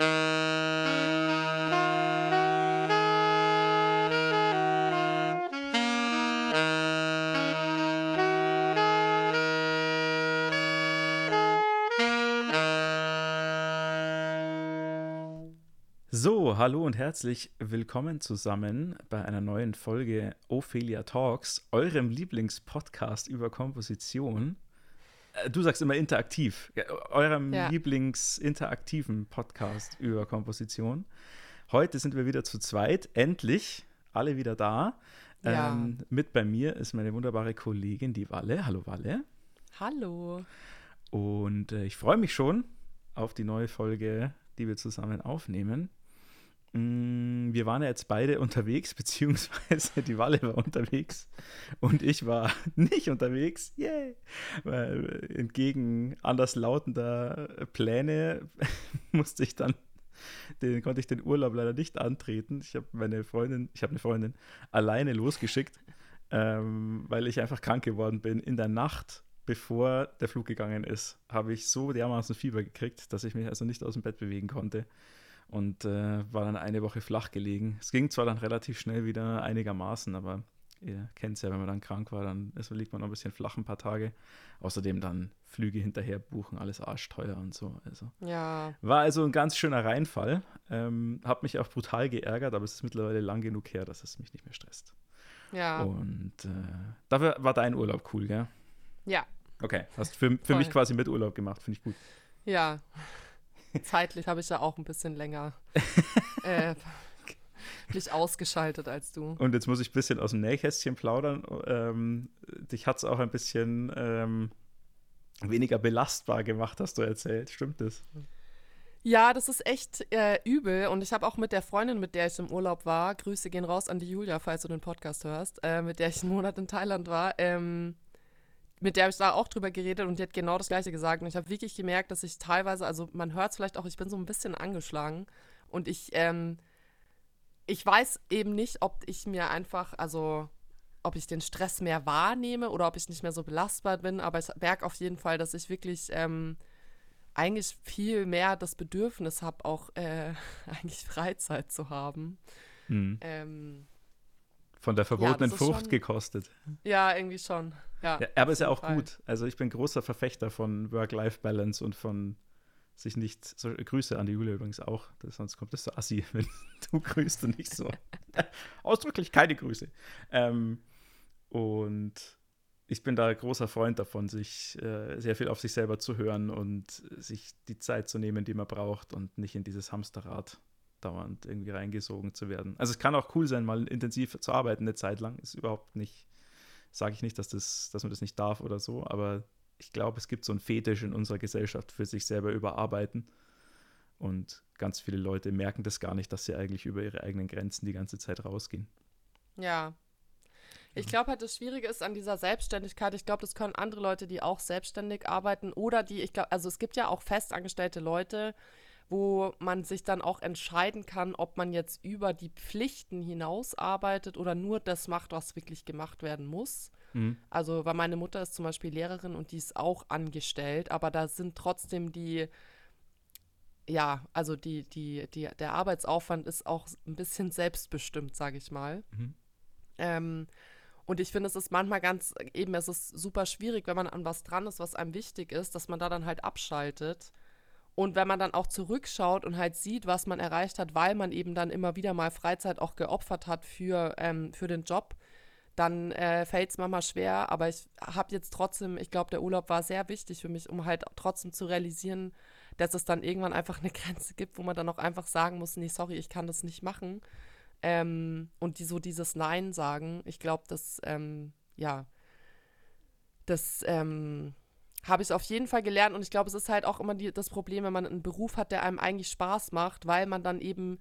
So, hallo und herzlich willkommen zusammen bei einer neuen Folge Ophelia Talks, eurem Lieblingspodcast über Komposition. Du sagst immer interaktiv, eurem Ja. Lieblingsinteraktiven Podcast über Komposition. Heute sind wir wieder zu zweit, endlich, alle wieder da. Ja. Ähm, mit bei mir ist meine wunderbare Kollegin, die Walle. Hallo Walle. Hallo. Und äh, ich freue mich schon auf die neue Folge, die wir zusammen aufnehmen. Mm, Wir waren ja jetzt beide unterwegs, beziehungsweise die Walle war unterwegs und ich war nicht unterwegs. Yay! Weil äh, entgegen anders lautender Pläne musste ich dann, den, konnte ich den Urlaub leider nicht antreten. Ich habe meine Freundin, ich habe eine Freundin alleine losgeschickt, ähm, weil ich einfach krank geworden bin in der Nacht bevor der Flug gegangen ist, habe ich so dermaßen Fieber gekriegt, dass ich mich also nicht aus dem Bett bewegen konnte und äh, war dann eine Woche flach gelegen. Es ging zwar dann relativ schnell wieder einigermaßen, aber ihr kennt es ja, wenn man dann krank war, dann ist, liegt man noch ein bisschen flach ein paar Tage. Außerdem dann Flüge hinterher buchen, alles arschteuer und so. Also Ja, war also ein ganz schöner Reinfall. Ähm, hab mich auch brutal geärgert, aber es ist mittlerweile lang genug her, dass es mich nicht mehr stresst. ja, Und äh, dafür war dein Urlaub cool, gell? ja, Okay, hast für, für Voll. mich quasi mit Urlaub gemacht, finde ich gut. ja. Zeitlich habe ich ja auch ein bisschen länger äh, mich ausgeschaltet als du. Und jetzt muss ich ein bisschen aus dem Nähkästchen plaudern. Ähm, dich hat es auch ein bisschen ähm, weniger belastbar gemacht, hast du erzählt. Stimmt das? Ja, das ist echt äh, übel. Und ich habe auch mit der Freundin, mit der ich im Urlaub war, Grüße gehen raus an die Julia, falls du den Podcast hörst, äh, mit der ich einen Monat in Thailand war, ähm, mit der habe ich da auch drüber geredet und die hat genau das Gleiche gesagt. Und ich habe wirklich gemerkt, dass ich teilweise, also man hört es vielleicht auch, ich bin so ein bisschen angeschlagen und ich, ähm, ich weiß eben nicht, ob ich mir einfach, also ob ich den Stress mehr wahrnehme oder ob ich nicht mehr so belastbar bin, aber ich merke auf jeden Fall, dass ich wirklich ähm, eigentlich viel mehr das Bedürfnis habe, auch äh, eigentlich Freizeit zu haben. Mhm. Ähm, Von der verbotenen ist Frucht schon- gekostet. ja, irgendwie schon. Ja, Ja, aber ist ja auch Fall. gut. Also ich bin großer Verfechter von Work-Life-Balance und von sich nicht, so, Grüße an die Julia übrigens auch, das, sonst kommt das so assi, wenn du grüßt und nicht so. Ausdrücklich keine Grüße. Ähm, und ich bin da großer Freund davon, sich äh, sehr viel auf sich selber zu hören und sich die Zeit zu nehmen, die man braucht und nicht in dieses Hamsterrad dauernd irgendwie reingesogen zu werden. Also es kann auch cool sein, mal intensiv zu arbeiten eine Zeit lang, ist überhaupt nicht sage ich nicht, dass, das, dass man das nicht darf oder so, aber ich glaube, es gibt so einen Fetisch in unserer Gesellschaft für sich selber überarbeiten. Und ganz viele Leute merken das gar nicht, dass sie eigentlich über ihre eigenen Grenzen die ganze Zeit rausgehen. Ja. Ich glaube halt, das Schwierige ist an dieser Selbstständigkeit, ich glaube, das können andere Leute, die auch selbstständig arbeiten oder die, ich glaube, also es gibt ja auch festangestellte Leute, wo man sich dann auch entscheiden kann, ob man jetzt über die Pflichten hinaus arbeitet oder nur das macht, was wirklich gemacht werden muss. Mhm. Also, weil meine Mutter ist zum Beispiel Lehrerin und die ist auch angestellt, aber da sind trotzdem die, ja, also die, die, die, der Arbeitsaufwand ist auch ein bisschen selbstbestimmt, sage ich mal. Mhm. Ähm, und ich finde, es ist manchmal ganz, eben, es ist super schwierig, wenn man an was dran ist, was einem wichtig ist, dass man da dann halt abschaltet. Und wenn man dann auch zurückschaut und halt sieht, was man erreicht hat, weil man eben dann immer wieder mal Freizeit auch geopfert hat für, ähm, für den Job, dann äh, fällt es manchmal schwer. Aber ich habe jetzt trotzdem, ich glaube, der Urlaub war sehr wichtig für mich, um halt trotzdem zu realisieren, dass es dann irgendwann einfach eine Grenze gibt, wo man dann auch einfach sagen muss, nee, sorry, ich kann das nicht machen. Ähm, und die, so dieses Nein sagen, ich glaube, das, ähm, ja, das ähm, habe ich auf jeden Fall gelernt und ich glaube, es ist halt auch immer die, das Problem, wenn man einen Beruf hat, der einem eigentlich Spaß macht, weil man dann eben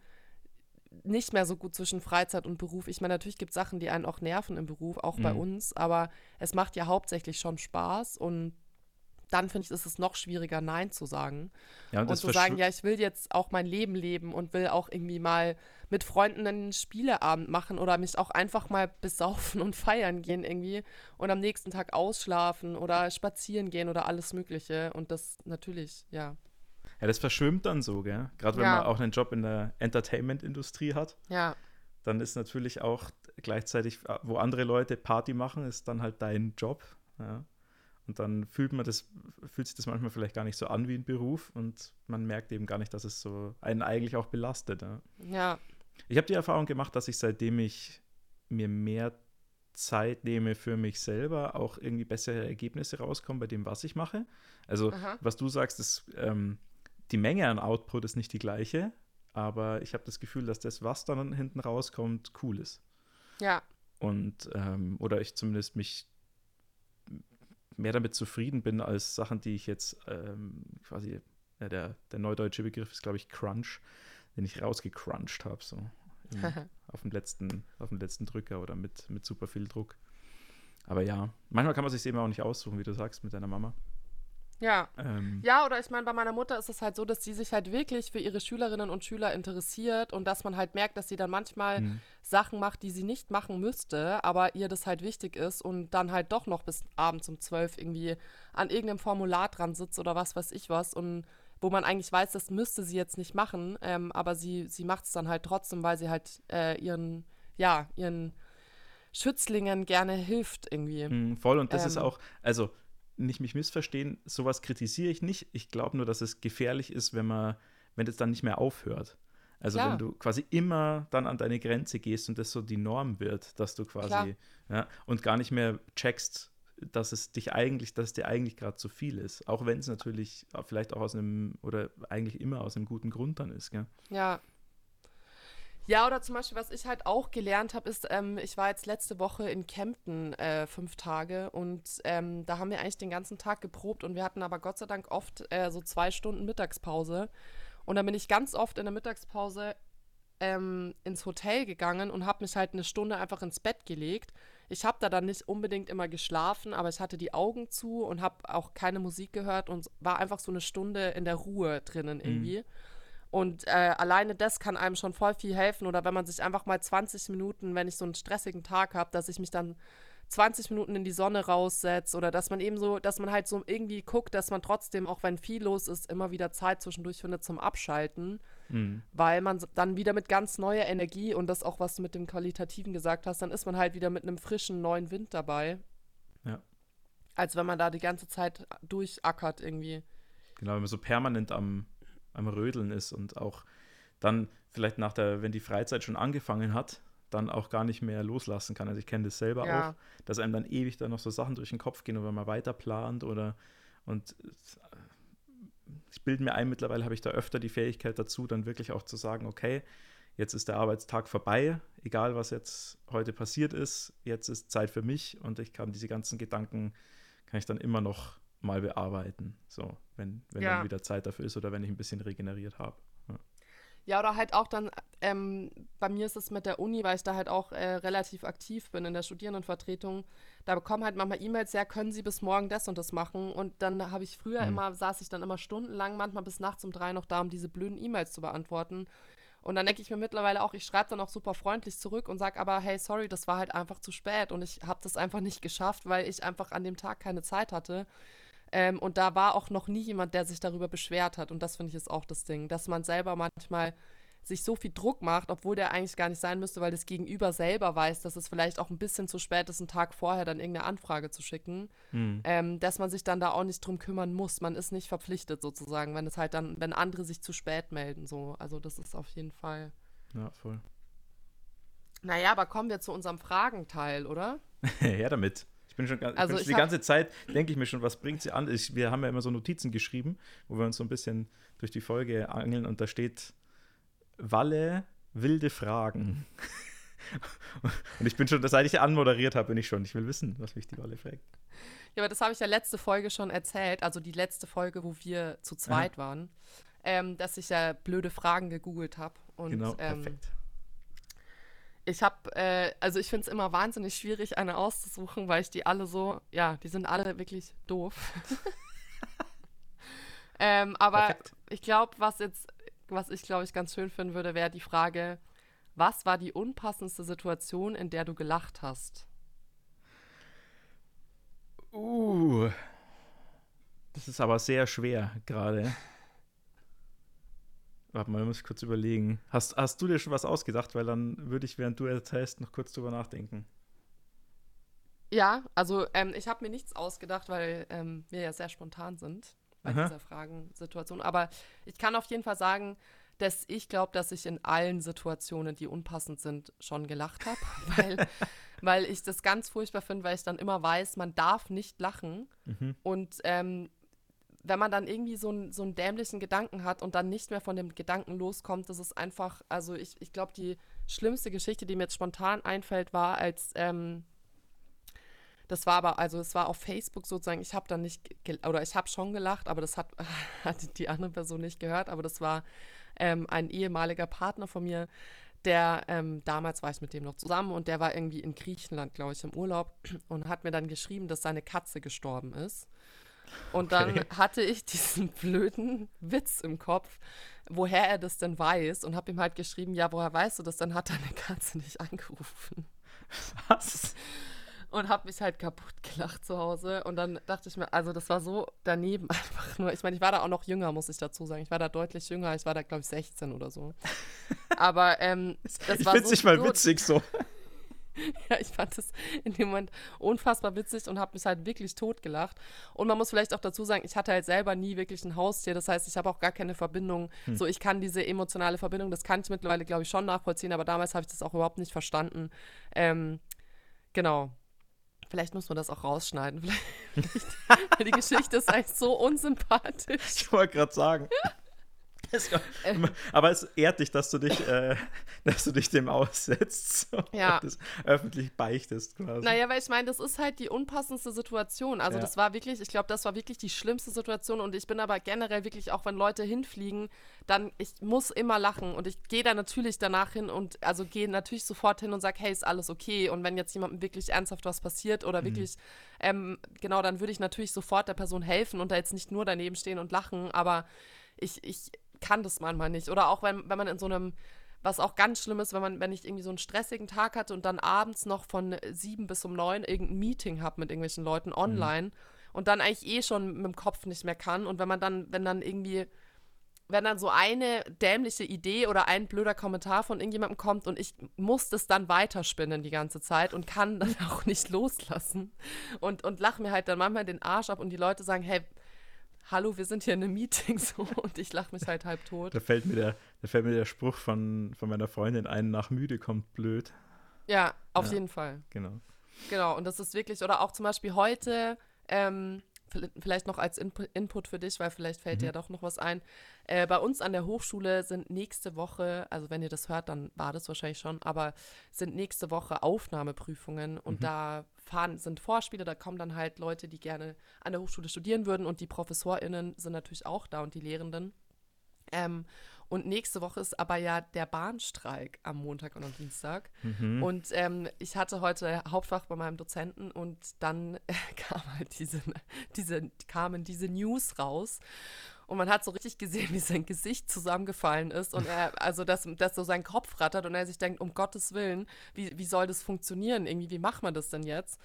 nicht mehr so gut zwischen Freizeit und Beruf. Ich meine, natürlich gibt es Sachen, die einen auch nerven im Beruf, auch bei Mhm. uns, aber es macht ja hauptsächlich schon Spaß und dann finde ich, ist es noch schwieriger, Nein zu sagen. Ja, Und, das zu sagen, ja, ich will jetzt auch mein Leben leben und will auch irgendwie mal mit Freunden einen Spieleabend machen oder mich auch einfach mal besaufen und feiern gehen irgendwie und am nächsten Tag ausschlafen oder spazieren gehen oder alles Mögliche. Und das natürlich, ja. Ja, das verschwimmt dann so, gell? Gerade wenn Ja. man auch einen Job in der Entertainment-Industrie hat, Ja, dann ist natürlich auch gleichzeitig, wo andere Leute Party machen, ist dann halt dein Job. Ja. Und dann fühlt man das, fühlt sich das manchmal vielleicht gar nicht so an wie ein Beruf und man merkt eben gar nicht, dass es so einen eigentlich auch belastet. Ja. ja, Ich habe die Erfahrung gemacht, dass ich seitdem ich mir mehr Zeit nehme für mich selber, auch irgendwie bessere Ergebnisse rauskommen bei dem, was ich mache. Also, Aha. was du sagst, ist, ähm, die Menge an Output ist nicht die gleiche, aber ich habe das Gefühl, dass das, was dann hinten rauskommt, cool ist. ja, Und, ähm, oder ich zumindest mich mehr damit zufrieden bin, als Sachen, die ich jetzt ähm, quasi, ja, der, der neudeutsche Begriff ist, glaube ich, Crunch, den ich rausgecrunched habe, so im, auf, dem letzten, auf dem letzten Drücker oder mit, mit super viel Druck. Aber ja, manchmal kann man sich eben auch nicht aussuchen, wie du sagst, mit deiner Mama. ja. Ähm, Ja, oder ich meine, bei meiner Mutter ist es halt so, dass sie sich halt wirklich für ihre Schülerinnen und Schüler interessiert und dass man halt merkt, dass sie dann manchmal hm. Sachen macht, die sie nicht machen müsste, aber ihr das halt wichtig ist und dann halt doch noch bis abends um zwölf irgendwie an irgendeinem Formular dran sitzt oder was weiß ich was und wo man eigentlich weiß, das müsste sie jetzt nicht machen, ähm, aber sie, sie macht es dann halt trotzdem, weil sie halt äh, ihren, ja, ihren Schützlingen gerne hilft irgendwie. Mm, Voll, und das ist Ähm. auch, also nicht mich missverstehen, sowas kritisiere ich nicht. Ich glaube nur, dass es gefährlich ist, wenn man, wenn das dann nicht mehr aufhört. Also Klar. wenn du quasi immer dann an deine Grenze gehst und das so die Norm wird, dass du quasi, ja, und gar nicht mehr checkst, dass es dich eigentlich, dass dir eigentlich gerade zu viel ist. Auch wenn es natürlich vielleicht auch aus einem, oder eigentlich immer aus einem guten Grund dann ist, gell? Ja. Ja, oder zum Beispiel, was ich halt auch gelernt habe, ist, ähm, ich war jetzt letzte Woche in Kempten äh, fünf Tage und ähm, da haben wir eigentlich den ganzen Tag geprobt und wir hatten aber Gott sei Dank oft äh, so zwei Stunden Mittagspause. Und dann bin ich ganz oft in der Mittagspause ähm, ins Hotel gegangen und habe mich halt eine Stunde einfach ins Bett gelegt. Ich habe da dann nicht unbedingt immer geschlafen, aber ich hatte die Augen zu und habe auch keine Musik gehört und war einfach so eine Stunde in der Ruhe drinnen irgendwie. Und äh, alleine das kann einem schon voll viel helfen. Oder wenn man sich einfach mal 20 Minuten, wenn ich so einen stressigen Tag habe, dass ich mich dann 20 Minuten in die Sonne raussetze oder dass man eben so, dass man halt so irgendwie guckt, dass man trotzdem, auch wenn viel los ist, immer wieder Zeit zwischendurch findet zum Abschalten, Mhm. weil man dann wieder mit ganz neuer Energie und das auch, was du mit dem Qualitativen gesagt hast, dann ist man halt wieder mit einem frischen neuen Wind dabei. Ja. Als wenn man da die ganze Zeit durchackert irgendwie. Genau, wenn man so permanent am, am Rödeln ist und auch dann vielleicht nach der, wenn die Freizeit schon angefangen hat, dann auch gar nicht mehr loslassen kann. Also ich kenne das selber Ja. auch, dass einem dann ewig dann noch so Sachen durch den Kopf gehen und wenn man weiter plant oder und äh, ich bilde mir ein, mittlerweile habe ich da öfter die Fähigkeit dazu, dann wirklich auch zu sagen, okay, jetzt ist der Arbeitstag vorbei, egal was jetzt heute passiert ist, jetzt ist Zeit für mich und ich kann diese ganzen Gedanken, kann ich dann immer noch mal bearbeiten, so, wenn, wenn Ja. dann wieder Zeit dafür ist oder wenn ich ein bisschen regeneriert habe. Ja, oder halt auch dann, ähm, bei mir ist es mit der Uni, weil ich da halt auch äh, relativ aktiv bin in der Studierendenvertretung. Da bekommen halt manchmal E-Mails, ja, können Sie bis morgen das und das machen? Und dann habe ich früher Mhm. immer, saß ich dann immer stundenlang, manchmal bis nachts um drei noch da, um diese blöden E-Mails zu beantworten. Und dann denke ich mir mittlerweile auch, ich schreibe dann auch super freundlich zurück und sage aber, hey, sorry, das war halt einfach zu spät und ich habe das einfach nicht geschafft, weil ich einfach an dem Tag keine Zeit hatte. Ähm, und da war auch noch nie jemand, der sich darüber beschwert hat. Und das finde ich ist auch das Ding, dass man selber manchmal sich so viel Druck macht, obwohl der eigentlich gar nicht sein müsste, weil das Gegenüber selber weiß, dass es vielleicht auch ein bisschen zu spät ist, einen Tag vorher dann irgendeine Anfrage zu schicken, Hm. ähm, dass man sich dann da auch nicht drum kümmern muss. Man ist nicht verpflichtet sozusagen, wenn es halt dann, wenn andere sich zu spät melden. So, also das ist auf jeden Fall. Ja, voll. Naja, aber kommen wir zu unserem Fragenteil, oder? Her damit. Bin schon, Also bin die ganze Zeit, denke ich mir schon, was bringt sie an? Ich, wir haben ja immer so Notizen geschrieben, wo wir uns so ein bisschen durch die Folge angeln und da steht Walle, wilde Fragen. und ich bin schon, seit ich anmoderiert habe, bin ich schon. Ich will wissen, was mich die Walle fragt. Ja, aber das habe ich ja letzte Folge schon erzählt, also die letzte Folge, wo wir zu zweit waren, ähm, dass ich ja blöde Fragen gegoogelt habe. Und genau, ähm, perfekt. Ich habe, äh, also ich finde es immer wahnsinnig schwierig, eine auszusuchen, weil ich die alle so, ja, die sind alle wirklich doof. ähm, aber Perfekt. ich glaube, was jetzt, was ich glaube ich ganz schön finden würde, wäre die Frage, was war die unpassendste Situation, in der du gelacht hast? Uh, das ist aber sehr schwer gerade. Warte mal, muss ich kurz überlegen. Hast, hast du dir schon was ausgedacht? Weil dann würde ich, während du erzählst, noch kurz drüber nachdenken. Ja, also ähm, ich habe mir nichts ausgedacht, weil ähm, wir ja sehr spontan sind bei Aha. dieser Fragensituation. Aber ich kann auf jeden Fall sagen, dass ich glaube, dass ich in allen Situationen, die unpassend sind, schon gelacht habe, weil, weil ich das ganz furchtbar finde, weil ich dann immer weiß, man darf nicht lachen. Mhm. Und ähm, wenn man dann irgendwie so, ein, so einen dämlichen Gedanken hat und dann nicht mehr von dem Gedanken loskommt, das ist einfach, also ich, ich glaube, die schlimmste Geschichte, die mir jetzt spontan einfällt, war, als ähm, das war aber, also es war auf Facebook sozusagen, ich habe dann nicht, oder ich habe schon gelacht, aber das hat, hat die andere Person nicht gehört, aber das war ähm, ein ehemaliger Partner von mir, der, ähm, damals war ich mit dem noch zusammen und der war irgendwie in Griechenland, glaube ich, im Urlaub und hat mir dann geschrieben, dass seine Katze gestorben ist. Und dann Okay. hatte ich diesen blöden Witz im Kopf, woher er das denn weiß und habe ihm halt geschrieben, ja, woher weißt du das? Dann hat deine Katze nicht angerufen Was? und habe mich halt kaputt gelacht zu Hause. Und dann dachte ich mir, also das war so daneben einfach nur. Ich meine, ich war da auch noch jünger, muss ich dazu sagen. Ich war da deutlich jünger. Ich war da, glaube ich, 16 oder so. Aber ähm, das ich war so, nicht mal witzig so. ja, ich fand es in dem Moment unfassbar witzig und habe mich halt wirklich totgelacht. Und man muss vielleicht auch dazu sagen, ich hatte halt selber nie wirklich ein Haustier. Das heißt, ich habe auch gar keine Verbindung. Hm. So, ich kann diese emotionale Verbindung, das kann ich mittlerweile, glaube ich, schon nachvollziehen, aber damals habe ich das auch überhaupt nicht verstanden. Ähm, genau. Vielleicht muss man das auch rausschneiden. Vielleicht, weil die Geschichte ist eigentlich so unsympathisch. Ich wollte gerade sagen. Es- Aber es ehrt dich, dass du dich, äh, dass du dich dem aussetzt so, Ja. und das öffentlich beichtest quasi. Naja, weil ich meine, das ist halt die unpassendste Situation. Also Ja. das war wirklich, ich glaube, das war wirklich die schlimmste Situation und ich bin aber generell wirklich, auch wenn Leute hinfliegen, dann, ich muss immer lachen und ich gehe da natürlich danach hin und also gehe natürlich sofort hin und sage, hey, ist alles okay und wenn jetzt jemandem wirklich ernsthaft was passiert oder wirklich, ähm, genau, dann würde ich natürlich sofort der Person helfen und da jetzt nicht nur daneben stehen und lachen, aber ich, ich kann das manchmal nicht. Oder auch wenn, wenn man in so einem, was auch ganz schlimm ist, wenn man, wenn ich irgendwie so einen stressigen Tag hatte und dann abends noch von sieben bis um neun irgendein Meeting habe mit irgendwelchen Leuten online und dann eigentlich eh schon mit dem Kopf nicht mehr kann. Und wenn man dann, wenn dann irgendwie, wenn dann so eine dämliche Idee oder ein blöder Kommentar von irgendjemandem kommt und ich muss das dann weiterspinnen die ganze Zeit und kann dann auch nicht loslassen und, und lache mir halt dann manchmal den Arsch ab und die Leute sagen, hey, hallo, wir sind hier in einem Meeting so und ich lache mich halt halb tot. Da fällt mir der, da fällt mir der Spruch von, von meiner Freundin ein, nach müde kommt blöd. Ja, auf Ja. jeden Fall. Genau. Genau, und das ist wirklich, oder auch zum Beispiel heute, ähm, vielleicht noch als Inpu Input für dich, weil vielleicht fällt dir ja doch noch was ein. Äh, bei uns an der Hochschule sind nächste Woche, also wenn ihr das hört, dann war das wahrscheinlich schon, aber sind nächste Woche Aufnahmeprüfungen und da fahren, sind Vorspiele, da kommen dann halt Leute, die gerne an der Hochschule studieren würden und die ProfessorInnen sind natürlich auch da und die Lehrenden. Ähm, und nächste Woche ist aber ja der Bahnstreik am Montag und am Dienstag. Mhm. Und ähm, ich hatte heute Hauptfach bei meinem Dozenten und dann äh, kam halt diese, diese, kamen diese News raus. Und man hat so richtig gesehen, wie sein Gesicht zusammengefallen ist und er, also dass, dass so sein Kopf rattert und er sich denkt, um Gottes Willen, wie, wie soll das funktionieren? Irgendwie, wie macht man das denn jetzt?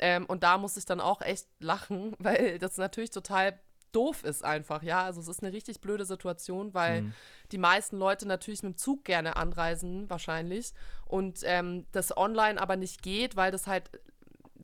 Ähm, und da muss ich dann auch echt lachen, weil das natürlich total doof ist einfach, ja. Also es ist eine richtig blöde Situation, weil Mhm. die meisten Leute natürlich mit dem Zug gerne anreisen, wahrscheinlich. Und ähm, das online aber nicht geht, weil das halt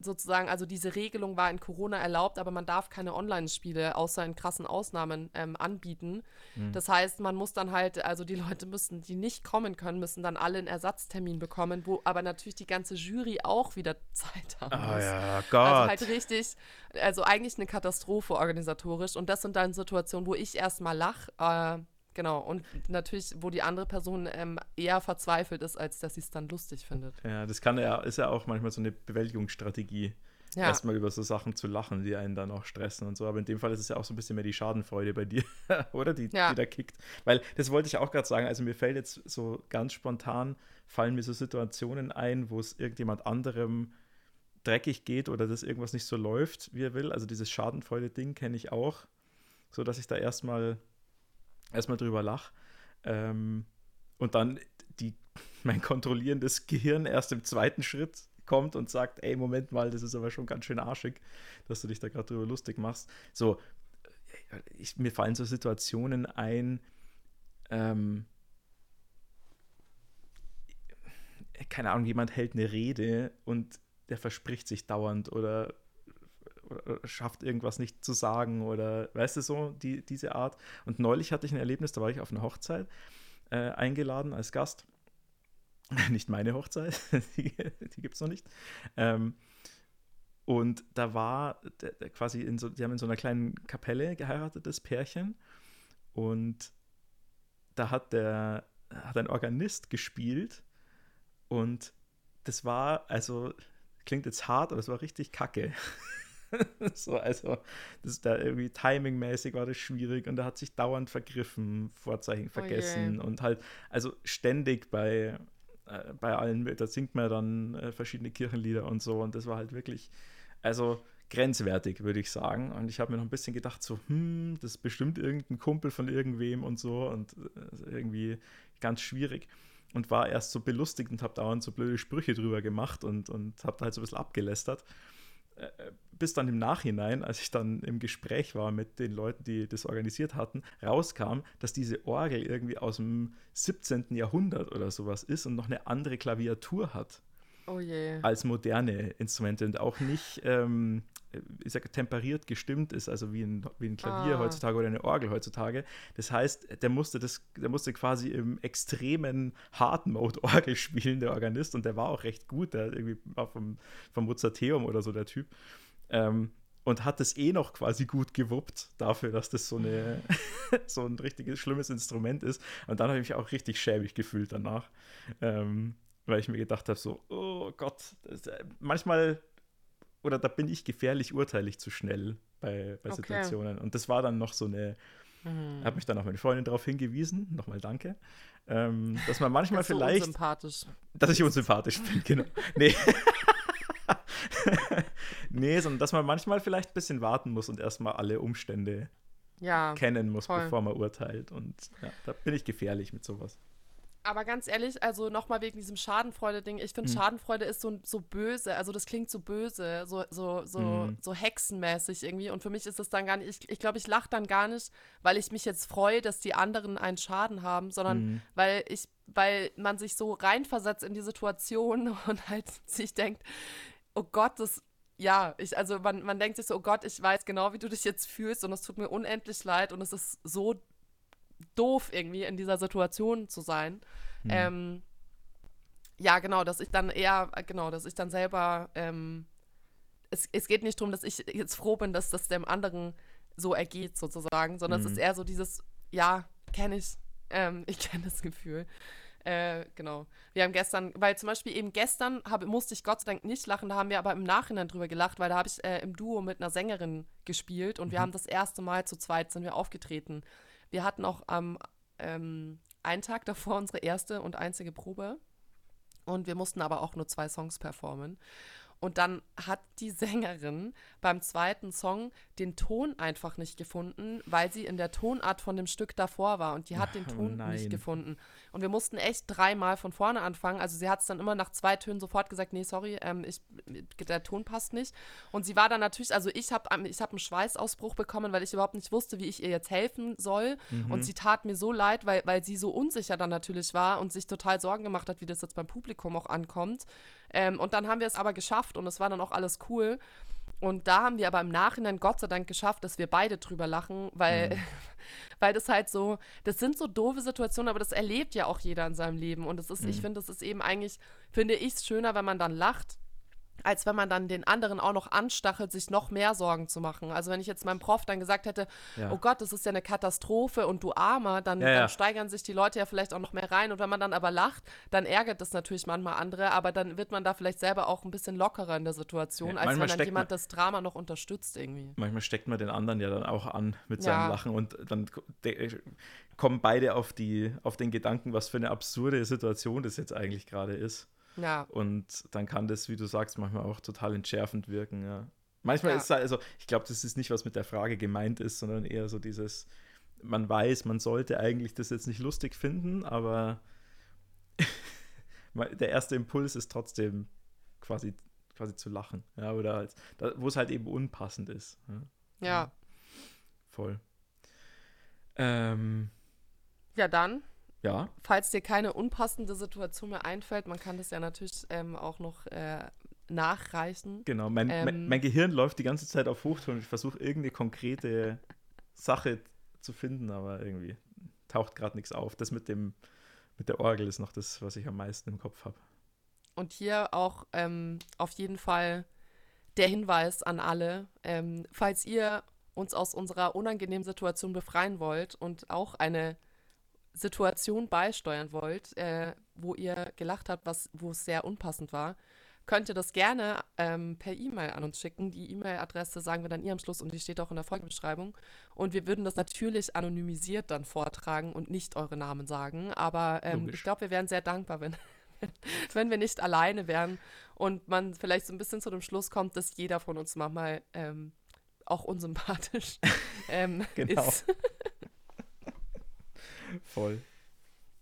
sozusagen, also diese Regelung war in Corona erlaubt, aber man darf keine Online-Spiele außer in krassen Ausnahmen ähm, anbieten. Mhm. Das heißt, man muss dann halt, also die Leute müssen, die nicht kommen können, müssen dann alle einen Ersatztermin bekommen, wo aber natürlich die ganze Jury auch wieder Zeit haben Ah muss. ja, Gott. Also halt richtig, also eigentlich eine Katastrophe organisatorisch. Und das sind dann Situationen, wo ich erstmal lach. Äh, genau. Und natürlich, wo die andere Person ähm, eher verzweifelt ist, als dass sie es dann lustig findet. ja, das kann ja, ist ja auch manchmal so eine Bewältigungsstrategie, Ja, erstmal über so Sachen zu lachen, die einen dann auch stressen und so. Aber in dem Fall ist es ja auch so ein bisschen mehr die Schadenfreude bei dir, oder? Die, Ja. die da kickt. Weil, das wollte ich auch gerade sagen, also mir fällt jetzt so ganz spontan, fallen mir so Situationen ein, wo es irgendjemand anderem dreckig geht oder dass irgendwas nicht so läuft, wie er will. Also dieses Schadenfreude-Ding kenne ich auch, so dass ich da erstmal erstmal drüber lach. Ähm, und dann die, mein kontrollierendes Gehirn erst im zweiten Schritt kommt und sagt, ey, Moment mal, das ist aber schon ganz schön arschig, dass du dich da gerade drüber lustig machst. So, ich, mir fallen so Situationen ein, ähm, keine Ahnung, jemand hält eine Rede und der verspricht sich dauernd oder, oder, schafft irgendwas nicht zu sagen oder weißt du so, die, diese Art. Und neulich hatte ich ein Erlebnis, da war ich auf einer Hochzeit äh, eingeladen als Gast. nicht meine Hochzeit, die, die gibt es noch nicht. Ähm, und da war quasi in so, die haben in so einer kleinen Kapelle geheiratet, das Pärchen. Und da hat der, hat ein Organist gespielt und das war, also, klingt jetzt hart, aber es war richtig kacke. so, also, das da irgendwie timingmäßig war das schwierig und er hat sich dauernd vergriffen, Vorzeichen oh vergessen oh und halt, also ständig bei, äh, bei allen, da singt man dann äh, verschiedene Kirchenlieder und so und das war halt wirklich, also grenzwertig, würde ich sagen. Und ich habe mir noch ein bisschen gedacht, so, hm, das ist bestimmt irgendein Kumpel von irgendwem und so und äh, irgendwie ganz schwierig und war erst so belustigt und habe dauernd so blöde Sprüche drüber gemacht und, und habe da halt so ein bisschen abgelästert. Äh, bis dann im Nachhinein, als ich dann im Gespräch war mit den Leuten, die das organisiert hatten, rauskam, dass diese Orgel irgendwie aus dem 17. Jahrhundert oder sowas ist und noch eine andere Klaviatur hat. Oh als moderne Instrumente und auch nicht ähm, ich sag, temperiert gestimmt ist, also wie ein, wie ein Klavier ah. heutzutage oder eine Orgel heutzutage. Das heißt, der musste das, der musste quasi im extremen Hard Mode Orgel spielen, der Organist, und der war auch recht gut, der irgendwie war vom, vom Mozarteum oder so der Typ. Ähm, und hat das eh noch quasi gut gewuppt dafür, dass das so, eine, so ein richtiges schlimmes Instrument ist. Und dann habe ich mich auch richtig schäbig gefühlt danach, ähm, weil ich mir gedacht habe, so, oh Gott, das, äh, manchmal oder da bin ich gefährlich, urteile ich zu schnell bei, bei okay. Situationen. Und das war dann noch so eine, mhm. habe mich dann auch meine Freundin darauf hingewiesen, nochmal danke, ähm, dass man manchmal das vielleicht. Dass ich unsympathisch bin, genau. Nee. nee, sondern dass man manchmal vielleicht ein bisschen warten muss und erstmal alle Umstände ja, kennen muss, voll. bevor man urteilt. Und ja, da bin ich gefährlich mit sowas. Aber ganz ehrlich, also nochmal wegen diesem Schadenfreude-Ding, ich finde, hm. Schadenfreude ist so, so böse, also das klingt so böse, so, so, so, hm. so hexenmäßig irgendwie. Und für mich ist das dann gar nicht, ich glaube, ich, glaub, ich lache dann gar nicht, weil ich mich jetzt freue, dass die anderen einen Schaden haben, sondern hm. weil ich, weil man sich so reinversetzt in die Situation und halt sich denkt, oh Gott, das ja, ich, also man, man denkt sich so, oh Gott, ich weiß genau, wie du dich jetzt fühlst und es tut mir unendlich leid und es ist so doof, irgendwie in dieser Situation zu sein. Mhm. Ähm, ja, genau, dass ich dann eher, genau, dass ich dann selber, ähm, es, es geht nicht darum, dass ich jetzt froh bin, dass das dem anderen so ergeht, sozusagen, sondern mhm. es ist eher so dieses, ja, kenne ich, ähm, ich kenne das Gefühl. Äh, genau. Wir haben gestern, weil zum Beispiel eben gestern hab, musste ich Gott sei Dank nicht lachen, da haben wir aber im Nachhinein drüber gelacht, weil da habe ich äh, im Duo mit einer Sängerin gespielt und mhm. wir haben das erste Mal zu zweit sind wir aufgetreten. Wir hatten auch am ähm, einen Tag davor unsere erste und einzige Probe. Und wir mussten aber auch nur zwei Songs performen. Und dann hat die Sängerin beim zweiten Song den Ton einfach nicht gefunden, weil sie in der Tonart von dem Stück davor war und die hat den oh Ton oh nicht gefunden. Und wir mussten echt dreimal von vorne anfangen. Also sie hat es dann immer nach zwei Tönen sofort gesagt, nee, sorry, ähm, ich, der Ton passt nicht. Und sie war dann natürlich, also ich habe ich hab einen Schweißausbruch bekommen, weil ich überhaupt nicht wusste, wie ich ihr jetzt helfen soll. Mhm. Und sie tat mir so leid, weil, weil sie so unsicher dann natürlich war und sich total Sorgen gemacht hat, wie das jetzt beim Publikum auch ankommt. Ähm, und dann haben wir es aber geschafft und es war dann auch alles cool. Und da haben wir aber im Nachhinein Gott sei Dank geschafft, dass wir beide drüber lachen, weil, mhm. weil das halt so, das sind so doofe Situationen, aber das erlebt ja auch jeder in seinem Leben. Und das ist, mhm. ich finde, das ist eben eigentlich, finde ich es schöner, wenn man dann lacht, als wenn man dann den anderen auch noch anstachelt, sich noch mehr Sorgen zu machen. Also wenn ich jetzt meinem Prof dann gesagt hätte, ja. oh Gott, das ist ja eine Katastrophe und du Armer, dann, ja, ja. dann, steigern sich die Leute ja vielleicht auch noch mehr rein. Und wenn man dann aber lacht, dann ärgert das natürlich manchmal andere, aber dann wird man da vielleicht selber auch ein bisschen lockerer in der Situation, als wenn dann jemand man, das Drama noch unterstützt irgendwie. Manchmal steckt man den anderen ja dann auch an mit seinem Lachen und dann kommen beide auf, die, auf den Gedanken, was für eine absurde Situation das jetzt eigentlich gerade ist. Ja. Und dann kann das, wie du sagst, manchmal auch total entschärfend wirken, ja. Manchmal ja. ist es halt, also ich glaube, das ist nicht, was mit der Frage gemeint ist, sondern eher so dieses, man weiß, man sollte eigentlich das jetzt nicht lustig finden, aber der erste Impuls ist trotzdem quasi, quasi zu lachen, ja, oder halt, wo es halt eben unpassend ist. Ja. ja. Voll. Ähm, Ja, dann, Ja, falls dir keine unpassende Situation mehr einfällt, man kann das ja natürlich ähm, auch noch äh, nachreichen. genau. Mein, mein, Ähm. mein Gehirn läuft die ganze Zeit auf Hochtouren und ich versuche irgendeine konkrete Sache zu finden, aber irgendwie taucht gerade nichts auf. Das mit dem mit der Orgel ist noch das, was ich am meisten im Kopf habe. Und hier auch ähm, auf jeden Fall der Hinweis an alle, ähm, falls ihr uns aus unserer unangenehmen Situation befreien wollt und auch eine Situation beisteuern wollt, äh, wo ihr gelacht habt, was, wo es sehr unpassend war, könnt ihr das gerne ähm, per E-Mail an uns schicken. Die E-Mail-Adresse sagen wir dann ihr am Schluss und die steht auch in der Folgenbeschreibung. Und wir würden das natürlich anonymisiert dann vortragen und nicht eure Namen sagen. Aber ähm, ich glaube, wir wären sehr dankbar, wenn, wenn wir nicht alleine wären und man vielleicht so ein bisschen zu dem Schluss kommt, dass jeder von uns manchmal ähm, auch unsympathisch ähm, Genau. ist. Voll.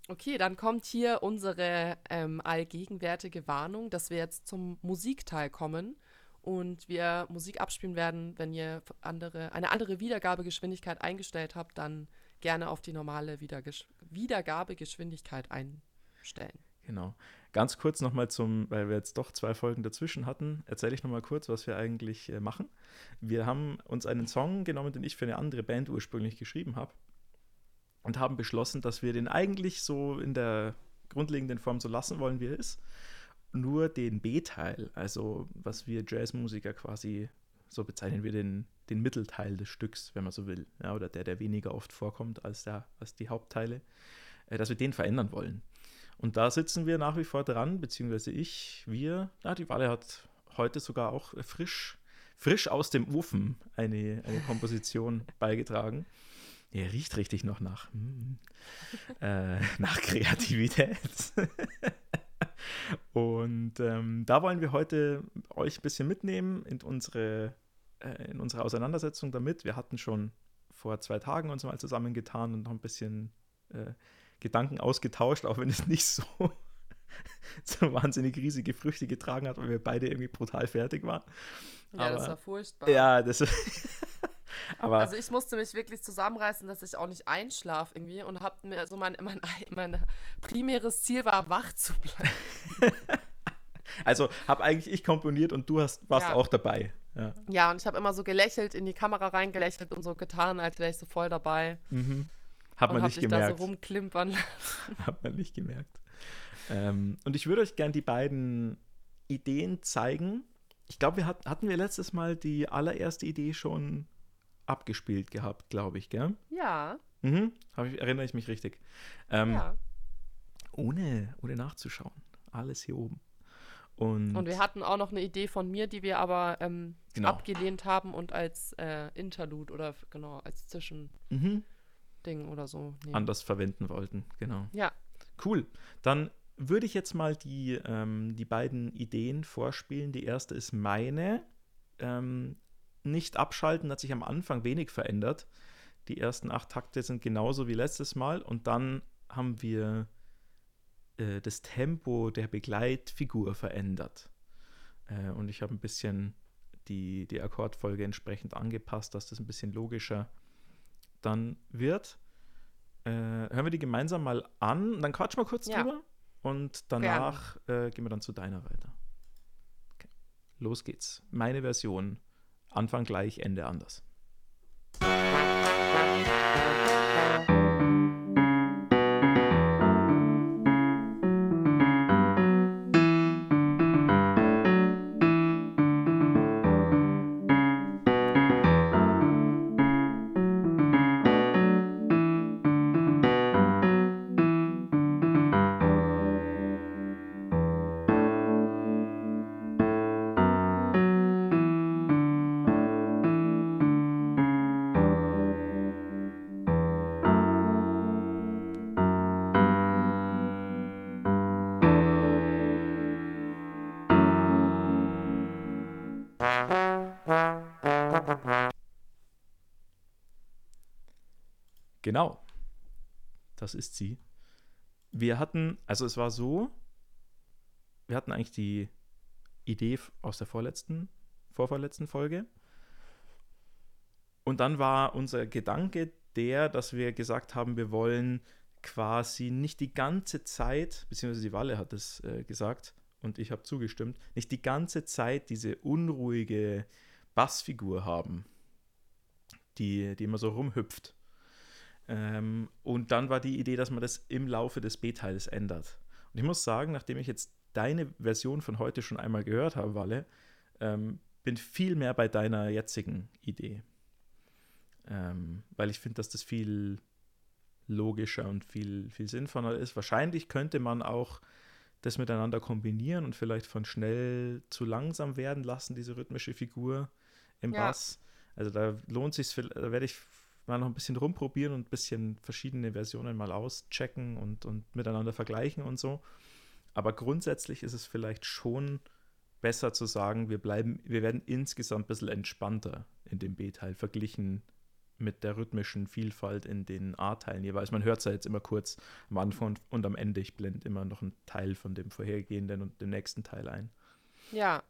Okay, dann kommt hier unsere ähm, allgegenwärtige Warnung, dass wir jetzt zum Musikteil kommen und wir Musik abspielen werden. Wenn ihr andere, eine andere Wiedergabegeschwindigkeit eingestellt habt, dann gerne auf die normale Wiedergesch Wiedergabegeschwindigkeit einstellen. Genau. Ganz kurz nochmal zum, weil wir jetzt doch zwei Folgen dazwischen hatten, erzähle ich nochmal kurz, was wir eigentlich äh, machen. Wir haben uns einen Song genommen, den ich für eine andere Band ursprünglich geschrieben habe und haben beschlossen, dass wir den eigentlich so in der grundlegenden Form so lassen wollen, wie er ist. Nur den B-Teil, also was wir Jazzmusiker quasi, so bezeichnen wir den, den Mittelteil des Stücks, wenn man so will, ja, oder der, der weniger oft vorkommt als, der, als die Hauptteile, äh, dass wir den verändern wollen. Und da sitzen wir nach wie vor dran, beziehungsweise ich, wir. Ja, die Wale hat heute sogar auch frisch, frisch aus dem Ofen eine, eine Komposition beigetragen. Er riecht richtig noch nach, hm, äh, nach Kreativität. Und ähm, da wollen wir heute euch ein bisschen mitnehmen in unsere, äh, in unsere Auseinandersetzung damit. Wir hatten schon vor zwei Tagen uns mal zusammengetan und noch ein bisschen äh, Gedanken ausgetauscht, auch wenn es nicht so, so wahnsinnig riesige Früchte getragen hat, weil wir beide irgendwie brutal fertig waren. Ja, das Aber- war furchtbar. Ja, das Aber Also ich musste mich wirklich zusammenreißen, dass ich auch nicht einschlafe irgendwie und hab mir so mein, mein, mein primäres Ziel war, wach zu bleiben. also habe eigentlich ich komponiert und du hast, warst Ja. auch dabei. Ja. Ja, und ich habe immer so gelächelt, in die Kamera reingelächelt und so getan, als wäre ich so voll dabei. Mhm. Hat und man hab nicht dich da so gemerkt. rumklimpern lassen. Hat man nicht gemerkt. Ähm, und ich würde euch gerne die beiden Ideen zeigen. Ich glaube, wir hat, hatten wir letztes Mal die allererste Idee schon abgespielt gehabt, glaube ich, gell? Ja, Mhm. Ich, erinnere ich mich richtig. Ähm, ja. ohne, ohne nachzuschauen. Alles hier oben. Und, Und wir hatten auch noch eine Idee von mir, die wir aber ähm, Genau. abgelehnt haben und als äh, Interlude oder genau, als Zwischending mhm, oder so. nehmen. anders verwenden wollten. Genau. Ja, Cool. Dann würde ich jetzt mal die, ähm, die beiden Ideen vorspielen. Die erste ist meine. Ähm, nicht abschalten hat sich am Anfang wenig verändert. Die ersten acht Takte sind genauso wie letztes Mal. Und dann haben wir äh, das Tempo der Begleitfigur verändert. Äh, und ich habe ein bisschen die, die Akkordfolge entsprechend angepasst, dass das ein bisschen logischer dann wird. Äh, hören wir die gemeinsam mal an, dann quatschen wir kurz Ja. drüber und danach äh, gehen wir dann zu deiner weiter. Okay. Los geht's. Meine Version. Anfang gleich, Ende anders. Genau. Das ist sie. Wir hatten, also es war so, wir hatten eigentlich die Idee aus der vorletzten, vorvorletzten Folge. Und dann war unser Gedanke der, dass wir gesagt haben, wir wollen quasi nicht die ganze Zeit, beziehungsweise die Walle hat es äh, gesagt und ich habe zugestimmt, nicht die ganze Zeit diese unruhige Bassfigur haben, die, die immer so rumhüpft. Ähm, und dann war die Idee, dass man das im Laufe des B-Teils ändert. Und ich muss sagen, nachdem ich jetzt deine Version von heute schon einmal gehört habe, Walle, ähm, bin viel mehr bei deiner jetzigen Idee. Ähm, weil ich finde, dass das viel logischer und viel, viel sinnvoller ist. Wahrscheinlich könnte man auch das miteinander kombinieren und vielleicht von schnell zu langsam werden lassen, diese rhythmische Figur im ja. Bass. Also da lohnt sich, da werde ich mal noch ein bisschen rumprobieren und ein bisschen verschiedene Versionen mal auschecken und, und miteinander vergleichen und so. Aber grundsätzlich ist es vielleicht schon besser zu sagen, wir bleiben, wir werden insgesamt ein bisschen entspannter in dem B-Teil verglichen mit der rhythmischen Vielfalt in den A-Teilen jeweils. Man hört es ja jetzt immer kurz am Anfang und am Ende. Ich blende immer noch einen Teil von dem vorhergehenden und dem nächsten Teil ein. Ja.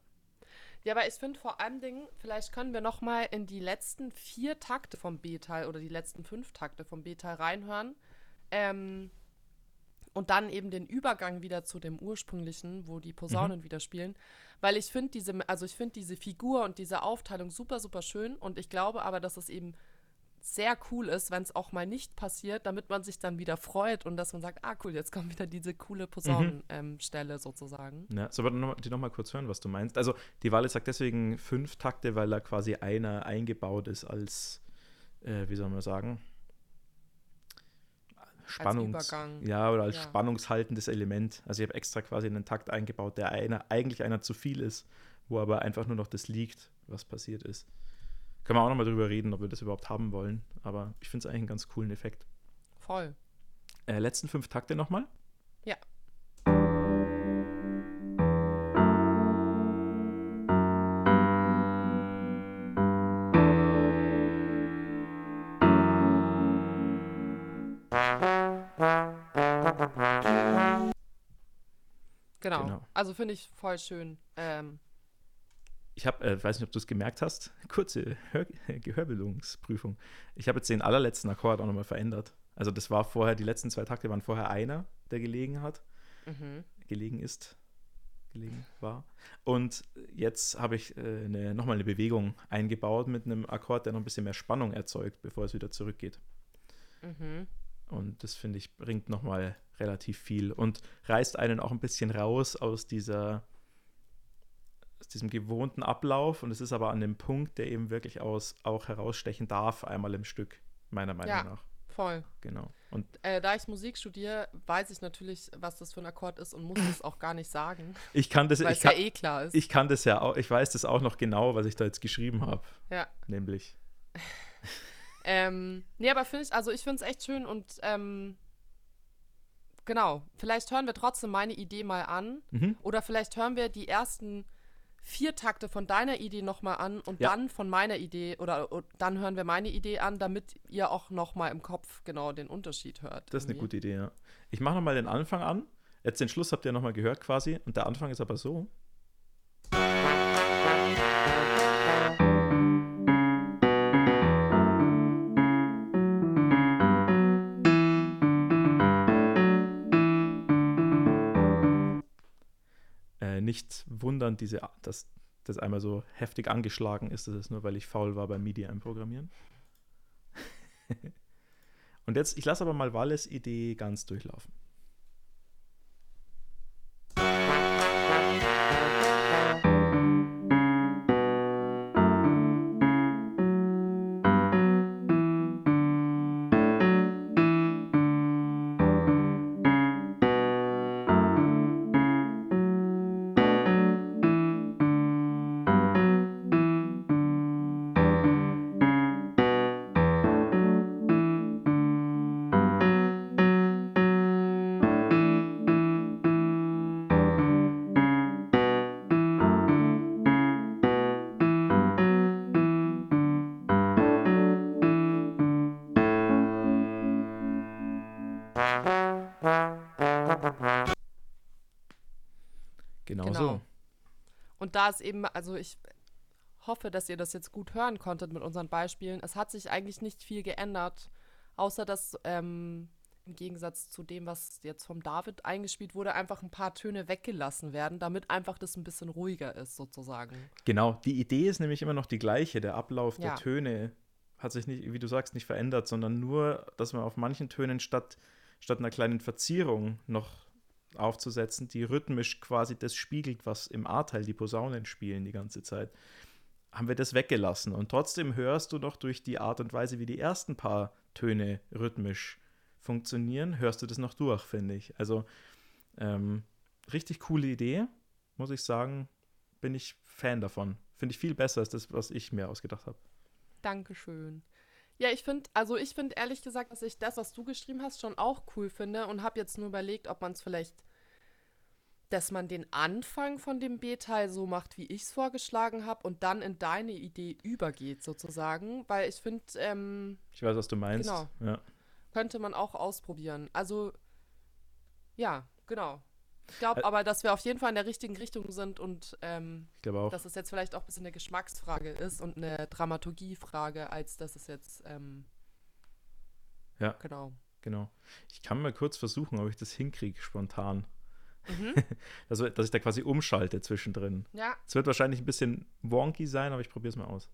Ja, aber ich finde vor allem Dingen, vielleicht können wir noch mal in die letzten vier Takte vom B-Teil oder die letzten fünf Takte vom B-Teil reinhören. Ähm, und dann eben den Übergang wieder zu dem ursprünglichen, wo die Posaunen mhm. wieder spielen. Weil ich finde diese, also ich finde diese Figur und diese Aufteilung super, super schön. Und ich glaube aber, dass es eben sehr cool ist, wenn es auch mal nicht passiert, damit man sich dann wieder freut und dass man sagt, ah cool, jetzt kommt wieder diese coole Posaunenstelle mhm. ähm, sozusagen. Ja, so aber die nochmal kurz hören, was du meinst. Also die Walle sagt deswegen fünf Takte, weil da quasi einer eingebaut ist als, äh, wie soll man sagen, Spannungs ja oder als ja. spannungshaltendes Element. Also ich habe extra quasi einen Takt eingebaut, der einer, eigentlich einer zu viel ist, wo aber einfach nur noch das liegt, was passiert ist. Können wir auch nochmal drüber reden, ob wir das überhaupt haben wollen. Aber ich finde es eigentlich einen ganz coolen Effekt. Voll. Äh, letzten fünf Takte nochmal. Ja. Genau. genau. Also finde ich voll schön. Ich habe, äh, weiß nicht, ob du es gemerkt hast, kurze Hör Gehörbildungsprüfung. Ich habe jetzt den allerletzten Akkord auch nochmal verändert. Also das war vorher, die letzten zwei Takte waren vorher einer, der gelegen hat, mhm. gelegen ist, gelegen war. Und jetzt habe ich äh, eine, nochmal eine Bewegung eingebaut mit einem Akkord, der noch ein bisschen mehr Spannung erzeugt, bevor es wieder zurückgeht. Mhm. Und das finde ich bringt nochmal relativ viel und reißt einen auch ein bisschen raus aus dieser aus diesem gewohnten Ablauf und es ist aber an dem Punkt, der eben wirklich aus, auch herausstechen darf, einmal im Stück, meiner Meinung ja, nach. Voll. Genau. Und äh, da ich Musik studiere, weiß ich natürlich, was das für ein Akkord ist und muss es auch gar nicht sagen. Ich kann das, weil ich kann, ja eh klar ist. Ich kann das ja auch, ich weiß das auch noch genau, was ich da jetzt geschrieben habe. Ja. Nämlich. ähm, nee, aber finde ich, also ich finde es echt schön und ähm, genau, vielleicht hören wir trotzdem meine Idee mal an. Mhm. Oder vielleicht hören wir die ersten vier Takte von deiner Idee nochmal an und ja. dann von meiner Idee oder, oder, dann hören wir meine Idee an, damit ihr auch nochmal im Kopf genau den Unterschied hört. Das ist eine gute Idee, ja. Ich mache nochmal den Anfang an. Jetzt den Schluss habt ihr nochmal gehört quasi und der Anfang ist aber so. Nicht wundern, diese, dass das einmal so heftig angeschlagen ist. Das ist nur, weil ich faul war beim Media im Programmieren. Und jetzt, ich lasse aber mal Walles Idee ganz durchlaufen. Da ist eben, also ich hoffe, dass ihr das jetzt gut hören konntet mit unseren Beispielen. Es hat sich eigentlich nicht viel geändert, außer dass ähm, im Gegensatz zu dem, was jetzt vom David eingespielt wurde, einfach ein paar Töne weggelassen werden, damit einfach das ein bisschen ruhiger ist, sozusagen. Genau, die Idee ist nämlich immer noch die gleiche. Der Ablauf Ja. der Töne hat sich nicht, wie du sagst, nicht verändert, sondern nur, dass man auf manchen Tönen statt, statt einer kleinen Verzierung noch aufzusetzen, die rhythmisch quasi das spiegelt, was im A-Teil die Posaunen spielen die ganze Zeit, haben wir das weggelassen. Und trotzdem hörst du noch durch die Art und Weise, wie die ersten paar Töne rhythmisch funktionieren, hörst du das noch durch, finde ich. Also ähm, richtig coole Idee, muss ich sagen, bin ich Fan davon. Finde ich viel besser als das, was ich mir ausgedacht habe. Dankeschön. Ja, ich finde, also ich finde ehrlich gesagt, dass ich das, was du geschrieben hast, schon auch cool finde und habe jetzt nur überlegt, ob man es vielleicht, dass man den Anfang von dem B-Teil so macht, wie ich es vorgeschlagen habe und dann in deine Idee übergeht sozusagen, weil ich finde, ähm, Ich weiß, was du meinst. Genau. Ja. könnte man auch ausprobieren. Also, ja, genau. Ich glaube Ä- aber, dass wir auf jeden Fall in der richtigen Richtung sind und ähm, dass es jetzt vielleicht auch ein bisschen eine Geschmacksfrage ist und eine Dramaturgiefrage, als dass es jetzt, ähm, Ja. genau. Genau. Ich kann mal kurz versuchen, ob ich das hinkriege, spontan. Mhm. Also, dass ich da quasi umschalte zwischendrin. Ja, Es wird wahrscheinlich ein bisschen wonky sein, aber ich probiere es mal aus.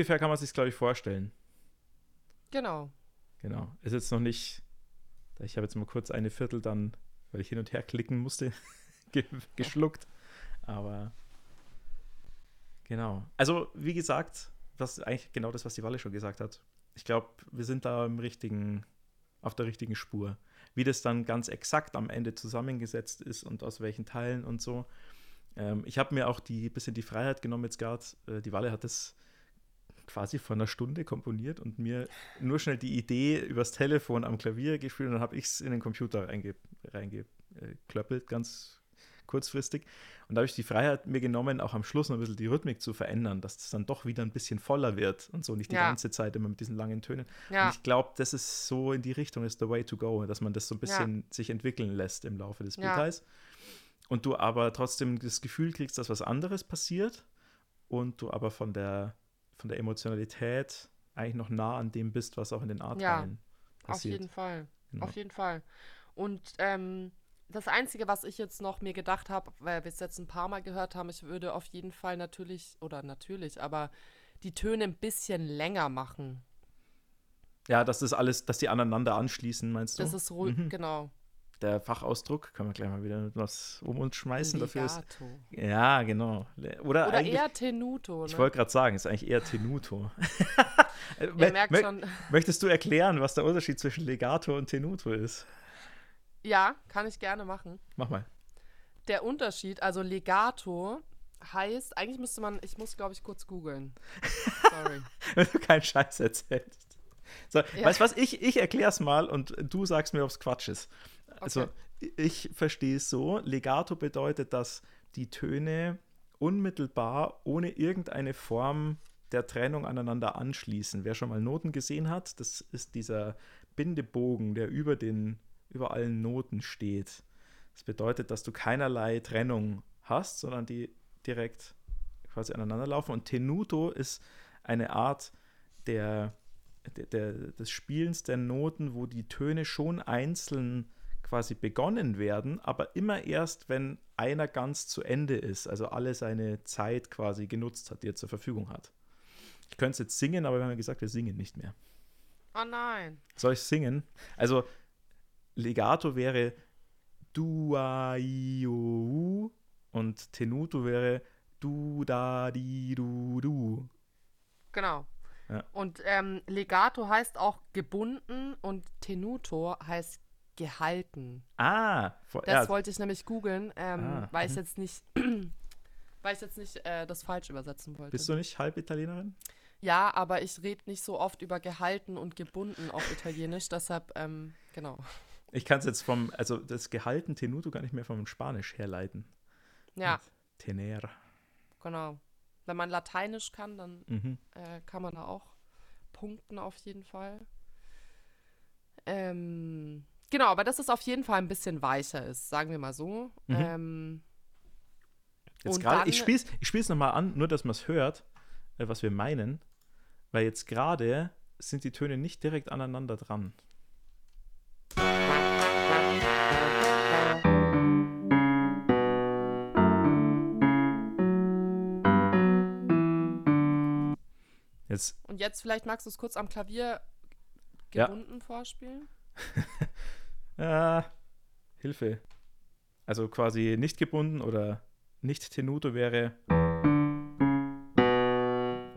Ungefähr kann man sich glaube ich, vorstellen. genau. Genau. Ist jetzt noch nicht. Ich habe jetzt mal kurz eine Viertel dann, weil ich hin und her klicken musste, ge geschluckt. Aber genau. Also, wie gesagt, das ist eigentlich genau das, was die Walle schon gesagt hat. Ich glaube, wir sind da im richtigen, auf der richtigen Spur. Wie das dann ganz exakt am Ende zusammengesetzt ist und aus welchen Teilen und so. Ähm, ich habe mir auch die bisschen die Freiheit genommen jetzt gerade. Äh, die Walle hat das quasi vor einer Stunde komponiert und mir nur schnell die Idee übers Telefon am Klavier gespielt und dann habe ich es in den Computer reinge reingeklöppelt, ganz kurzfristig. Und da habe ich die Freiheit mir genommen, auch am Schluss noch ein bisschen die Rhythmik zu verändern, dass das dann doch wieder ein bisschen voller wird und so nicht die Ja. ganze Zeit immer mit diesen langen Tönen. Ja, Und ich glaube, das ist so in die Richtung, ist the way to go, dass man das so ein bisschen sich entwickeln lässt im Laufe des Ja. Details. Und du aber trotzdem das Gefühl kriegst, dass was anderes passiert und du aber von der, von der Emotionalität eigentlich noch nah an dem bist, was auch in den A-Teilen auf passiert. jeden Fall. Genau. Auf jeden Fall. Und ähm, das Einzige, was ich jetzt noch mir gedacht habe, weil wir es jetzt ein paar Mal gehört haben, ich würde auf jeden Fall natürlich, oder natürlich, aber die Töne ein bisschen länger machen. Ja, dass das alles, dass die aneinander anschließen, meinst du? Das ist ruhig, Mhm. genau. Der Fachausdruck, können wir gleich mal wieder was um uns schmeißen dafür ist. Legato. Ja, genau. Oder, Oder eher Tenuto, ich ne? wollte gerade sagen, ist eigentlich eher Tenuto. Ihr merkt schon, Möchtest du erklären, was der Unterschied zwischen Legato und Tenuto ist? ja, kann ich gerne machen. Mach mal. Der Unterschied, also Legato heißt, eigentlich müsste man, ich muss glaube ich kurz googeln. Sorry. Wenn du keinen Scheiß erzählst. So, Ja. Weißt du was? Ich, ich erkläre es mal und du sagst mir, ob es Quatsch ist. Also, Okay. ich verstehe es so: Legato bedeutet, dass die Töne unmittelbar ohne irgendeine Form der Trennung aneinander anschließen. Wer schon mal Noten gesehen hat, das ist dieser Bindebogen, der über, den, über allen Noten steht. Das bedeutet, dass du keinerlei Trennung hast, sondern die direkt quasi aneinander laufen. Und Tenuto ist eine Art der, der, der, des Spielens der Noten, wo die Töne schon einzeln quasi begonnen werden, aber immer erst, wenn einer ganz zu Ende ist, also alle seine Zeit quasi genutzt hat, die er zur Verfügung hat. Ich könnte es jetzt singen, aber wir haben ja gesagt, wir singen nicht mehr. Oh nein. Soll ich singen? Also Legato wäre du a i o u und Tenuto wäre du da di du du. Genau. Ja. Und ähm, Legato heißt auch gebunden und Tenuto heißt gehalten. Ah, vor, Das ja, wollte ich nämlich googeln, ähm, Ah, weil ich mhm. jetzt nicht, weil ich jetzt nicht äh, das falsch übersetzen wollte. bist du nicht halb Italienerin? Ja, aber ich rede nicht so oft über gehalten und gebunden auf Italienisch, deshalb, ähm, genau. Ich kann es jetzt vom, also das gehalten Tenuto gar nicht mehr vom Spanisch herleiten. Ja, Tener. genau. Wenn man Lateinisch kann, dann Mhm. äh, kann man da auch punkten auf jeden Fall. Ähm, genau, aber dass es auf jeden Fall ein bisschen weicher ist, sagen wir mal so. Mhm. Ähm, Jetzt dann- ich spiele es ich spiel's nochmal an, nur dass man es hört, äh, was wir meinen. Weil jetzt gerade sind die Töne nicht direkt aneinander dran. Jetzt, und jetzt vielleicht magst du es kurz am Klavier Ja. gebunden vorspielen. äh, Hilfe. Also quasi nicht gebunden oder nicht Tenuto wäre.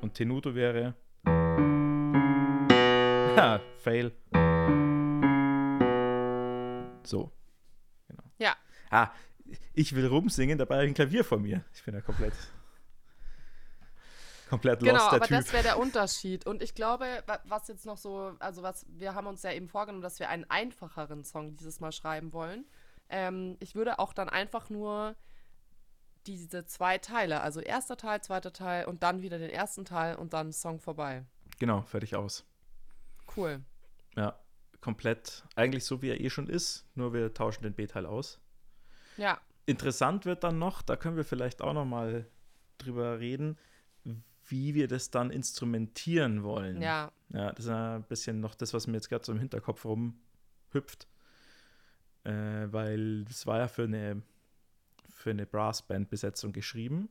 Und Tenuto wäre. Ha, fail. So. Genau. Ja. Ah, ich will rumsingen, dabei habe ich ein Klavier vor mir. Ich bin ja komplett. Komplett lost, Genau, der aber Typ. das wäre der Unterschied. Und ich glaube, wa- was jetzt noch so, also was, wir haben uns ja eben vorgenommen, dass wir einen einfacheren Song dieses Mal schreiben wollen. Ähm, ich würde auch dann einfach nur diese zwei Teile, also erster Teil, zweiter Teil und dann wieder den ersten Teil und dann Song vorbei. Genau, fertig aus. Cool. Ja, komplett. Eigentlich so, wie er eh schon ist, nur wir tauschen den B-Teil aus. Ja, Interessant wird dann noch, da können wir vielleicht auch noch mal drüber reden, wie wir das dann instrumentieren wollen. ja, Ja, das ist ein bisschen noch das, was mir jetzt gerade so im Hinterkopf rumhüpft. Äh, weil das war ja für eine, für eine Brassband-Besetzung geschrieben.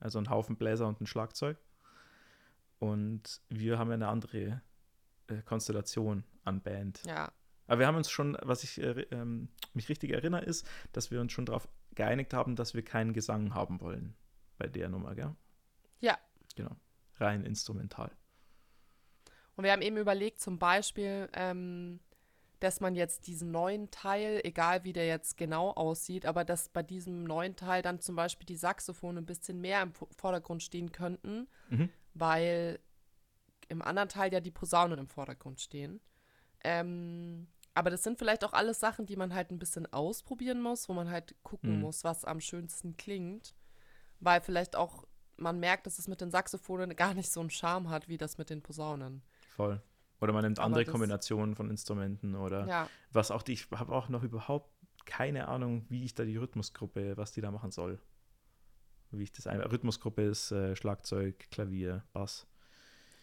Also ein Haufen Bläser und ein Schlagzeug. Und wir haben ja eine andere äh, Konstellation an Band. ja. Aber wir haben uns schon, was ich äh, ähm, mich richtig erinnere, ist, dass wir uns schon darauf geeinigt haben, dass wir keinen Gesang haben wollen bei der Nummer, gell? Genau. Rein instrumental. Und wir haben eben überlegt, zum Beispiel, ähm, dass man jetzt diesen neuen Teil, egal wie der jetzt genau aussieht, aber dass bei diesem neuen Teil dann zum Beispiel die Saxophone ein bisschen mehr im Vo- Vordergrund stehen könnten, Mhm. weil im anderen Teil ja die Posaunen im Vordergrund stehen. Ähm, aber das sind vielleicht auch alles Sachen, die man halt ein bisschen ausprobieren muss, wo man halt gucken Mhm. muss, was am schönsten klingt. Weil vielleicht auch man merkt, dass es mit den Saxophonen gar nicht so einen Charme hat, wie das mit den Posaunen. Voll. Oder man nimmt andere Kombinationen von Instrumenten oder Ja, was auch die, ich habe auch noch überhaupt keine Ahnung, wie ich da die Rhythmusgruppe, was die da machen soll. Wie ich das ein. Rhythmusgruppe ist äh, Schlagzeug, Klavier, Bass.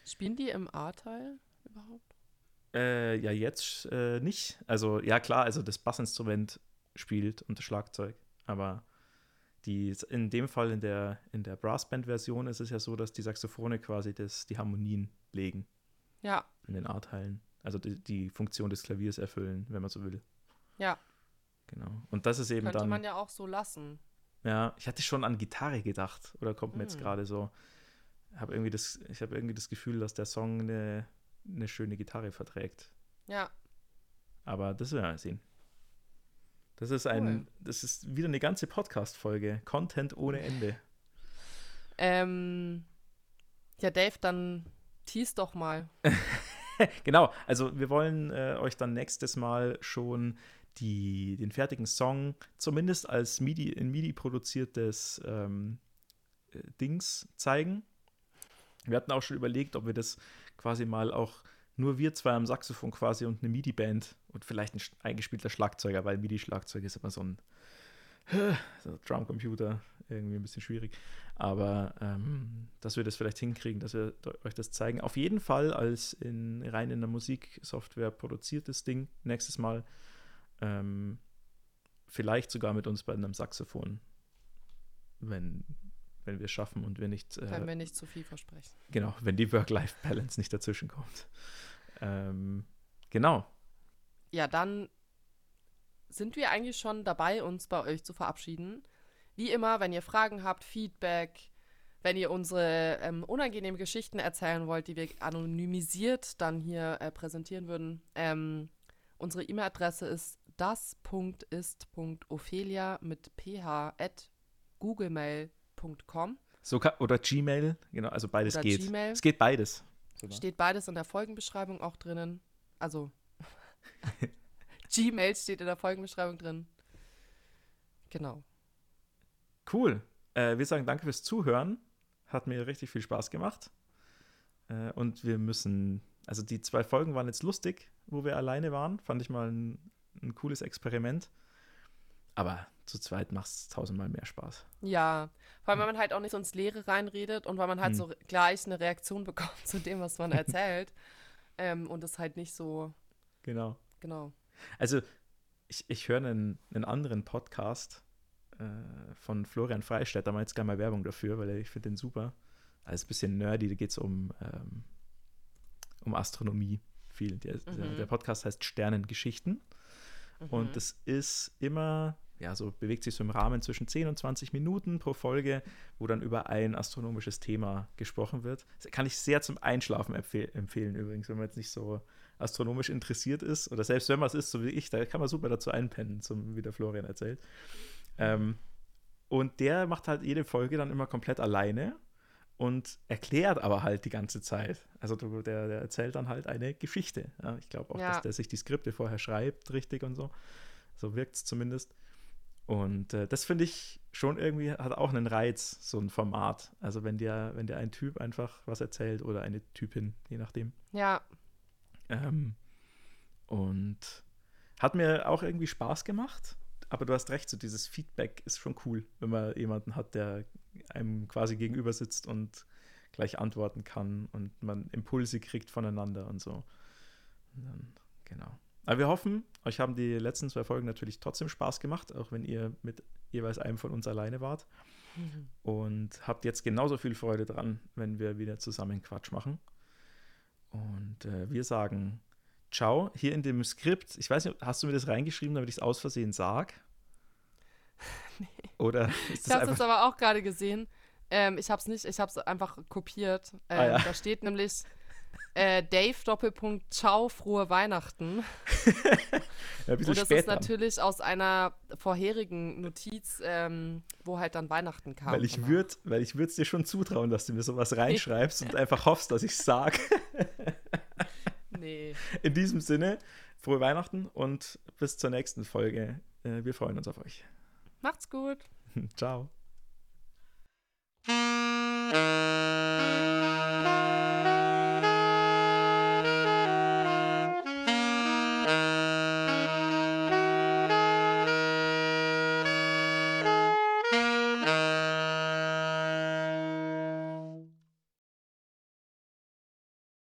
spielen die im A-Teil überhaupt? Äh, ja, jetzt äh, nicht. Also, ja, klar, also das Bassinstrument spielt und das Schlagzeug. Aber die, in dem Fall, in der, in der Brassband-Version, ist es ja so, dass die Saxophone quasi das, die Harmonien legen Ja, in den A-Teilen. Also die, die Funktion des Klaviers erfüllen, wenn man so will. ja. Genau. Und das ist eben Könnte dann. man ja auch so lassen. Ja, ich hatte schon an Gitarre gedacht. Oder kommt mir jetzt Mm. gerade so. Hab irgendwie das, ich habe irgendwie das Gefühl, dass der Song eine, eine schöne Gitarre verträgt. Ja, Aber das werden wir sehen. Das ist ein, Cool. das ist wieder eine ganze Podcast-Folge. Content ohne Ende. ähm, ja, Dave, dann tease doch mal. genau, also wir wollen äh, euch dann nächstes Mal schon die, den fertigen Song, zumindest als MIDI, in MIDI produziertes ähm, äh, Dings zeigen. Wir hatten auch schon überlegt, ob wir das quasi mal auch nur wir zwei am Saxophon quasi und eine MIDI-Band und vielleicht ein eingespielter Schlagzeuger, weil MIDI-Schlagzeug ist immer so ein so Drumcomputer, irgendwie ein bisschen schwierig. Aber ähm, dass wir das vielleicht hinkriegen, dass wir euch das zeigen. Auf jeden Fall als in, rein in der Musiksoftware produziertes Ding nächstes Mal. Ähm, vielleicht sogar mit uns bei einem Saxophon, wenn, wenn wir es schaffen und wir nicht, äh, Wenn wir nicht zu viel versprechen. genau, wenn die Work-Life-Balance nicht dazwischen kommt. Ähm, genau. Ja, dann sind wir eigentlich schon dabei, uns bei euch zu verabschieden. Wie immer, wenn ihr Fragen habt, Feedback, Wenn ihr unsere ähm, unangenehmen Geschichten erzählen wollt, die wir anonymisiert dann hier äh, präsentieren würden, ähm, unsere E-Mail-Adresse ist das.ist.ophelia mit ph at googlemail.com. So kann, oder Gmail, genau, also beides Oder geht. Gmail. Es geht beides. Steht beides in der Folgenbeschreibung auch drinnen. Also Gmail steht in der Folgenbeschreibung drin. Genau. Cool. Äh, wir sagen danke fürs Zuhören. Hat mir richtig viel Spaß gemacht. Äh, und wir müssen, also die zwei Folgen waren jetzt lustig, wo wir alleine waren. Fand ich mal ein, ein cooles Experiment. Aber zu zweit macht es tausendmal mehr Spaß. Ja, vor allem, weil man halt auch nicht so ins Leere reinredet und weil man halt Hm. so gleich eine Reaktion bekommt zu dem, was man erzählt. ähm, und es halt nicht so, Genau. genau. Also, ich, ich höre einen, einen anderen Podcast äh, von Florian Freistetter, mal jetzt gar mal Werbung dafür, weil ich finde den super. Also, ein bisschen nerdy, da geht es um, ähm, um Astronomie viel. Der, Mhm. der Podcast heißt Sternengeschichten. Mhm. Und das ist immer, ja, so bewegt sich so im Rahmen zwischen 10 und 20 Minuten pro Folge, wo dann über ein astronomisches Thema gesprochen wird. Das kann ich sehr zum Einschlafen empfehl empfehlen übrigens, wenn man jetzt nicht so astronomisch interessiert ist. Oder selbst wenn man es ist, so wie ich, da kann man super dazu einpennen, zum, wie der Florian erzählt. Ähm, und der macht halt jede Folge dann immer komplett alleine und erklärt aber halt die ganze Zeit. Also der, der erzählt dann halt eine Geschichte. Ja, ich glaube auch, Ja. dass der sich die Skripte vorher schreibt, richtig und so. So wirkt es zumindest. Und äh, das finde ich schon irgendwie, hat auch einen Reiz, so ein Format. Also wenn dir, wenn dir ein Typ einfach was erzählt oder eine Typin, je nachdem. Ja, Ähm, und hat mir auch irgendwie Spaß gemacht. Aber du hast recht, so dieses Feedback ist schon cool, wenn man jemanden hat, der einem quasi gegenüber sitzt und gleich antworten kann und man Impulse kriegt voneinander und so. Und dann, genau. Aber wir hoffen, euch haben die letzten zwei Folgen natürlich trotzdem Spaß gemacht, auch wenn ihr mit jeweils einem von uns alleine wart. Und habt jetzt genauso viel Freude dran, wenn wir wieder zusammen Quatsch machen. Und äh, wir sagen Ciao. Hier in dem Skript, ich weiß nicht, hast du mir das reingeschrieben, damit ich es aus Versehen sag? Oder ist ich habe es aber auch gerade gesehen. Ähm, ich habe es nicht, ich habe es einfach kopiert. Ähm, Ah, ja. Da steht nämlich äh, Dave Doppelpunkt Ciao, frohe Weihnachten. Ja, Und das ist natürlich aus einer vorherigen Notiz, ähm, wo halt dann Weihnachten kam. weil ich danach. würde weil ich es dir schon zutrauen, dass du mir sowas reinschreibst und einfach hoffst, dass ich es sag. Nee. In diesem Sinne, frohe Weihnachten und bis zur nächsten Folge. Äh, wir freuen uns auf euch. Macht's gut. Ciao.